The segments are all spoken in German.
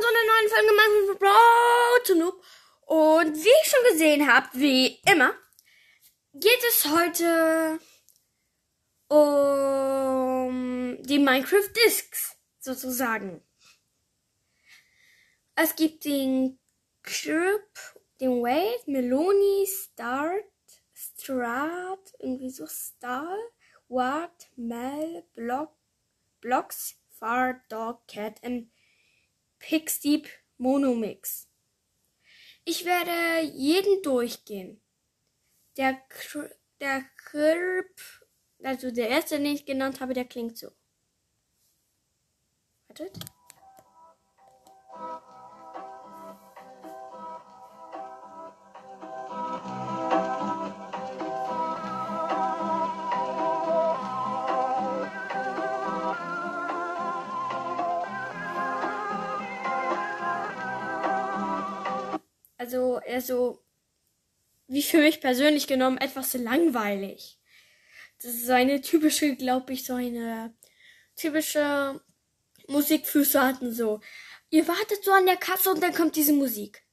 zu einer neuen Folge Minecraft to Noob. Und wie ihr schon gesehen habt, wie immer, geht es heute um die Minecraft Discs, sozusagen. Es gibt den Crip, den Wave, Meloni, Start, Strat, irgendwie so Star, Wart, Mel, Block, Blocks, Far, Dog, Cat und Pixdeep Monomix. Ich werde jeden durchgehen. Der, Kr der Krip, also der erste, den ich genannt habe, der klingt so. Wartet. Also er so, wie für mich persönlich genommen, etwas langweilig. Das ist so eine typische, glaube ich, so eine typische Musik für Saaten so. Ihr wartet so an der Kasse und dann kommt diese Musik.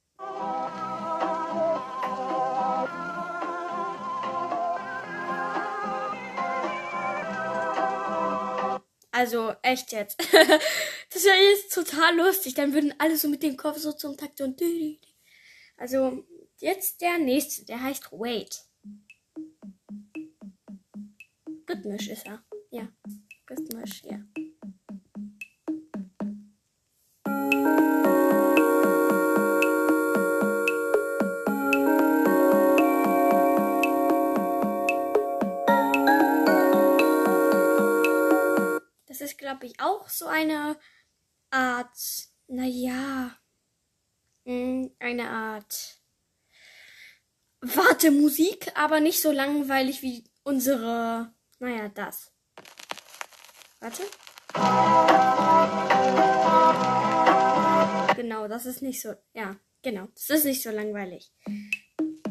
Also echt jetzt. das wäre jetzt total lustig. Dann würden alle so mit dem Kopf so zum Takt und also jetzt der nächste, der heißt Wait. Rhythmisch ist er. Ja, rhythmisch, ja. Das ist, glaube ich, auch so eine Art, naja, eine Art Wartemusik, aber nicht so langweilig wie unsere, naja, das. Warte. Genau, das ist nicht so, ja, genau, das ist nicht so langweilig.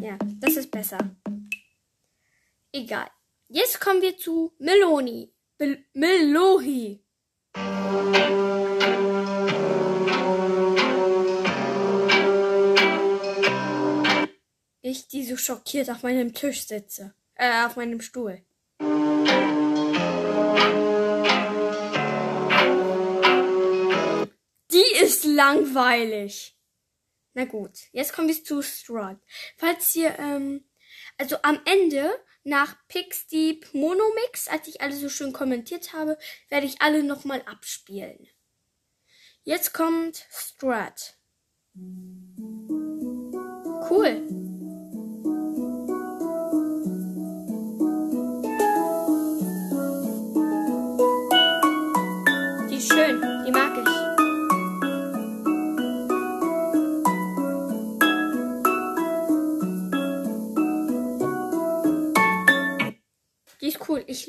Ja, das ist besser. Egal. Jetzt kommen wir zu Meloni. Bel Melohi. Ich, die so schockiert auf meinem Tisch sitze. Äh, auf meinem Stuhl. Die ist langweilig. Na gut, jetzt kommen wir zu Strut. Falls ihr, ähm, also am Ende nach Pixdeep Monomix, als ich alle so schön kommentiert habe, werde ich alle nochmal abspielen. Jetzt kommt Strat. Cool.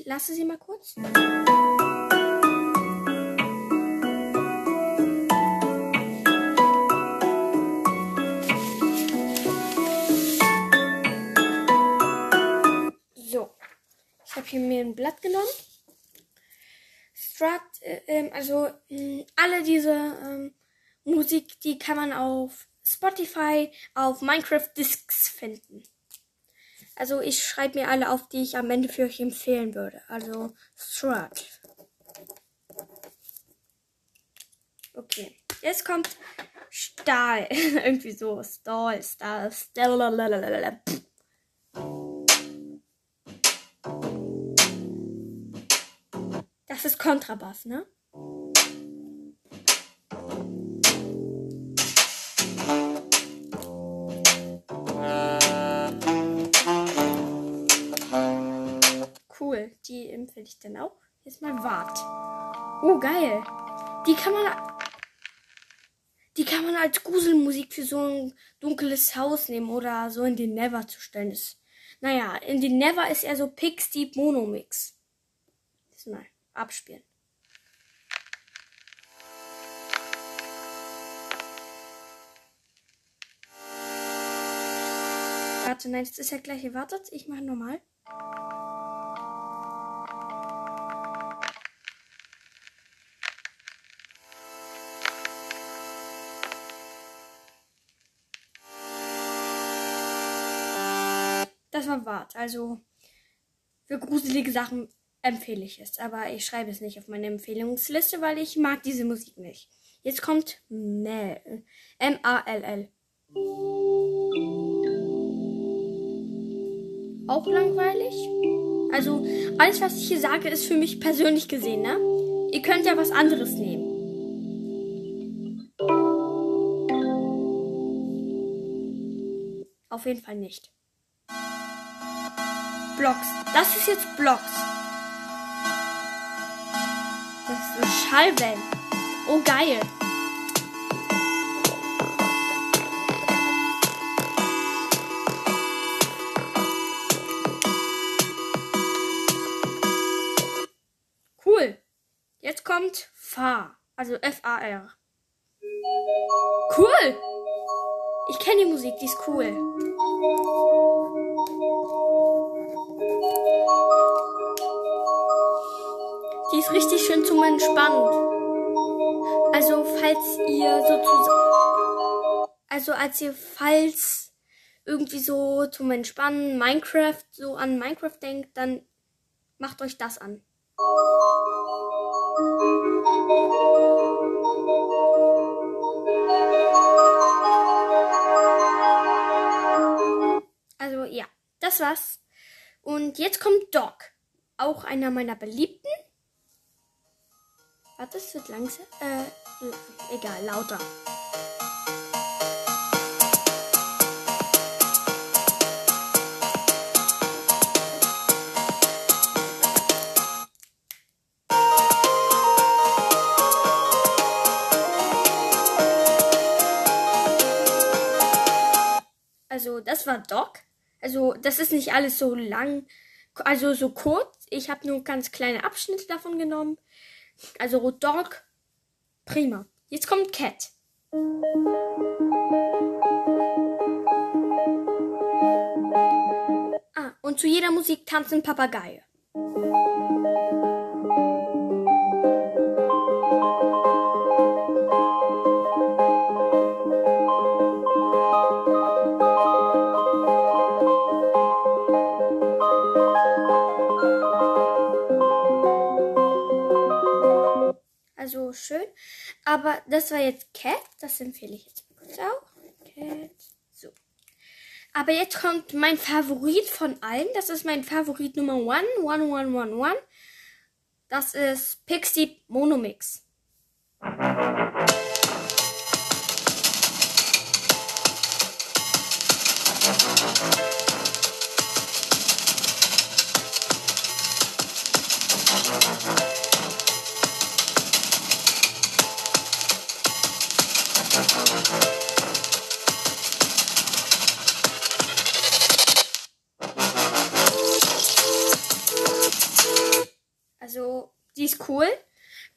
Lasse sie mal kurz. So. Ich habe hier mir ein Blatt genommen. Strut, äh, ähm, also mh, alle diese ähm, Musik, die kann man auf Spotify, auf Minecraft Discs finden. Also ich schreibe mir alle auf, die ich am Ende für euch empfehlen würde. Also Strut. Okay, jetzt kommt Stahl. Irgendwie so. Stahl, Stahl, Stahl. Das ist Kontrabass, ne? Empfehle ich dann auch. Jetzt mal Wart. Oh, geil. Die kann man. Die kann man als Gruselmusik für so ein dunkles Haus nehmen oder so in den Never zu stellen. Das, naja, in den Never ist eher so Pix Deep Monomix. Das mal abspielen. Warte, nein, das ist ja gleich. Wartet, ich mache nochmal. Das war Wart. Also für gruselige Sachen empfehle ich es. Aber ich schreibe es nicht auf meine Empfehlungsliste, weil ich mag diese Musik nicht. Jetzt kommt Mel. M-A-L-L. Auch langweilig. Also, alles, was ich hier sage, ist für mich persönlich gesehen, ne? Ihr könnt ja was anderes nehmen. Auf jeden Fall nicht. Blocks. Das ist jetzt Blocks. Das ist Schallwellen. Oh, geil. Cool. Jetzt kommt Far. Also F-A-R. Cool. Ich kenne die Musik, die ist cool. Ist richtig schön zum Entspannen. Also falls ihr sozusagen, also als ihr falls irgendwie so zum Entspannen Minecraft so an Minecraft denkt, dann macht euch das an. Also ja, das war's. Und jetzt kommt Doc. Auch einer meiner beliebten. Warte, es wird langsam. Äh, egal, lauter. Also, das war Doc. Also, das ist nicht alles so lang, also so kurz. Ich habe nur ganz kleine Abschnitte davon genommen. Also Dog, prima. Jetzt kommt Cat. Ah, und zu jeder Musik tanzen Papageie. Also schön. Aber das war jetzt Cat. Das empfehle ich jetzt auch. Cat. So. Aber jetzt kommt mein Favorit von allen. Das ist mein Favorit Nummer 1. 1111. Das ist Pixie Monomix. Ist cool.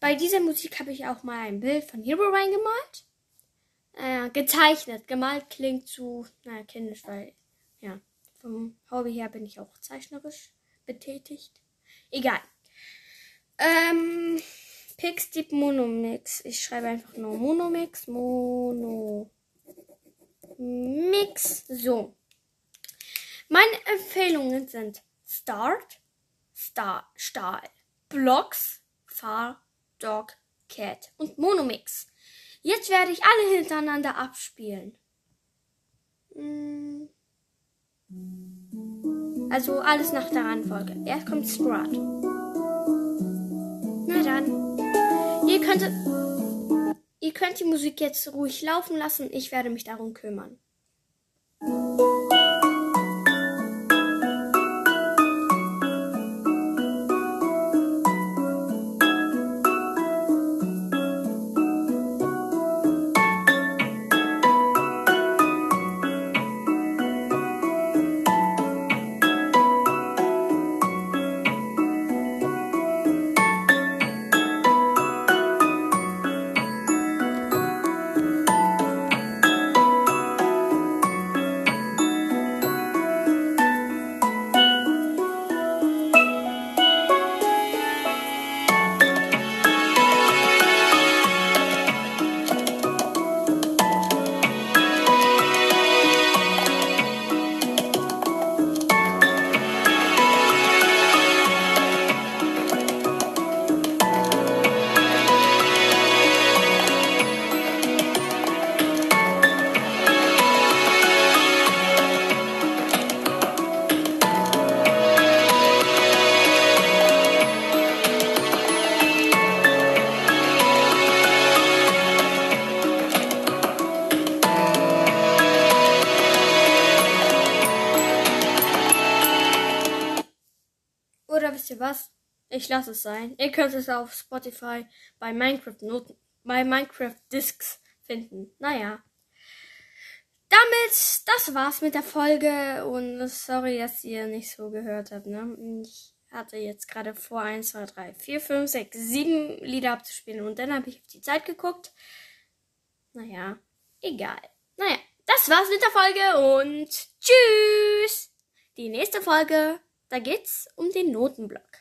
Bei dieser Musik habe ich auch mal ein Bild von Hero reingemalt. Äh, gezeichnet. Gemalt klingt zu, naja, kindisch, weil, ja, vom Hobby her bin ich auch zeichnerisch betätigt. Egal. Ähm, Pixdeep Monomix. Ich schreibe einfach nur Monomix. Mono. Mix. So. Meine Empfehlungen sind Start, Star, Stahl, Blocks, Far, Dog, Cat und Monomix. Jetzt werde ich alle hintereinander abspielen. Hm. Also alles nach der Reihenfolge. Erst kommt Strat. Na dann. Ihr könnt, ihr könnt die Musik jetzt ruhig laufen lassen. Ich werde mich darum kümmern. Was? Ich lasse es sein. Ihr könnt es auf Spotify bei Minecraft Noten, bei Minecraft Discs finden. Naja. Damit, das war's mit der Folge und sorry, dass ihr nicht so gehört habt, ne? Ich hatte jetzt gerade vor, 1, 2, 3, 4, 5, 6, 7 Lieder abzuspielen und dann habe ich auf die Zeit geguckt. Naja, egal. Naja, das war's mit der Folge und tschüss! Die nächste Folge, da geht's um den Notenblock.